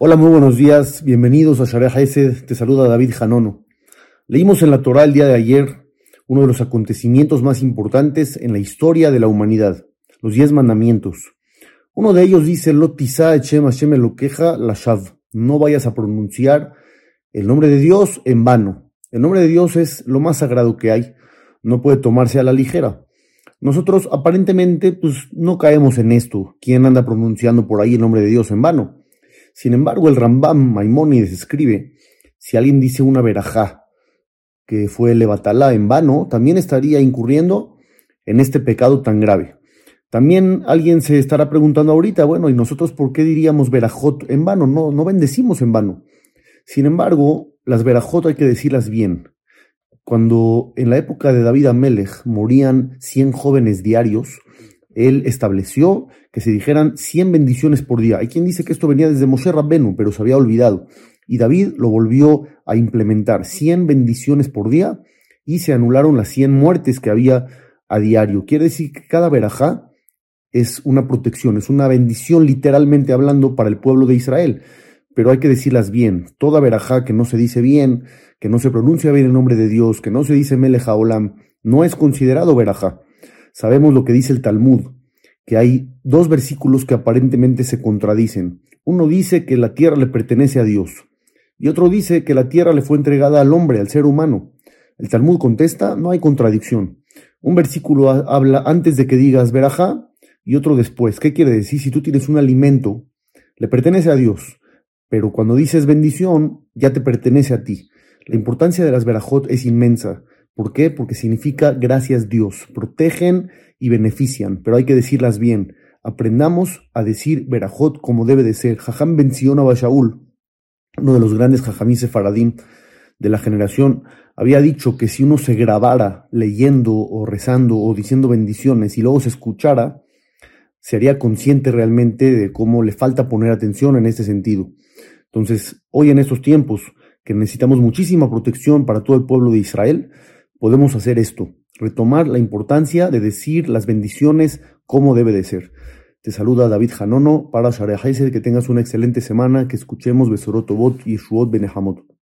Hola, muy buenos días, bienvenidos a Sharia Hesed, te saluda David Janono. Leímos en la Torah el día de ayer uno de los acontecimientos más importantes en la historia de la humanidad, los diez mandamientos. Uno de ellos dice, Lotisa Echem Hashem Elokeja Lashav, no vayas a pronunciar el nombre de Dios en vano. El nombre de Dios es lo más sagrado que hay, no puede tomarse a la ligera. Nosotros aparentemente pues no caemos en esto, ¿quién anda pronunciando por ahí el nombre de Dios en vano? Sin embargo, el Rambam Maimónides escribe, si alguien dice una verajá, que fue levatalá en vano, también estaría incurriendo en este pecado tan grave. También alguien se estará preguntando ahorita, bueno, ¿y nosotros por qué diríamos verajot en vano? No, no bendecimos en vano. Sin embargo, las verajot hay que decirlas bien. Cuando en la época de David Amelech morían 100 jóvenes diarios, él estableció que se dijeran 100 bendiciones por día. Hay quien dice que esto venía desde Moshe Rabbenu, pero se había olvidado. Y David lo volvió a implementar, 100 bendiciones por día, y se anularon las 100 muertes que había a diario. Quiere decir que cada verajá es una protección, es una bendición literalmente hablando para el pueblo de Israel. Pero hay que decirlas bien. Toda verajá que no se dice bien, que no se pronuncia bien el nombre de Dios, que no se dice Melech Olam, no es considerado verajá. Sabemos lo que dice el Talmud, que hay dos versículos que aparentemente se contradicen. Uno dice que la tierra le pertenece a Dios y otro dice que la tierra le fue entregada al hombre, al ser humano. El Talmud contesta, no hay contradicción. Un versículo habla antes de que digas verajá y otro después. ¿Qué quiere decir? Si tú tienes un alimento, le pertenece a Dios, pero cuando dices bendición, ya te pertenece a ti. La importancia de las verajot es inmensa. ¿Por qué? Porque significa gracias Dios. Protegen y benefician, pero hay que decirlas bien. Aprendamos a decir verajot como debe de ser. Jajam Ben Bashaul, uno de los grandes jajamí Faradim de la generación, había dicho que si uno se grabara leyendo o rezando o diciendo bendiciones y luego se escuchara, sería consciente realmente de cómo le falta poner atención en este sentido. Entonces, hoy en estos tiempos que necesitamos muchísima protección para todo el pueblo de Israel, podemos hacer esto, retomar la importancia de decir las bendiciones como debe de ser. Te saluda David Janono para Share que tengas una excelente semana, que escuchemos Besorot Obot y Shuot Benehamot.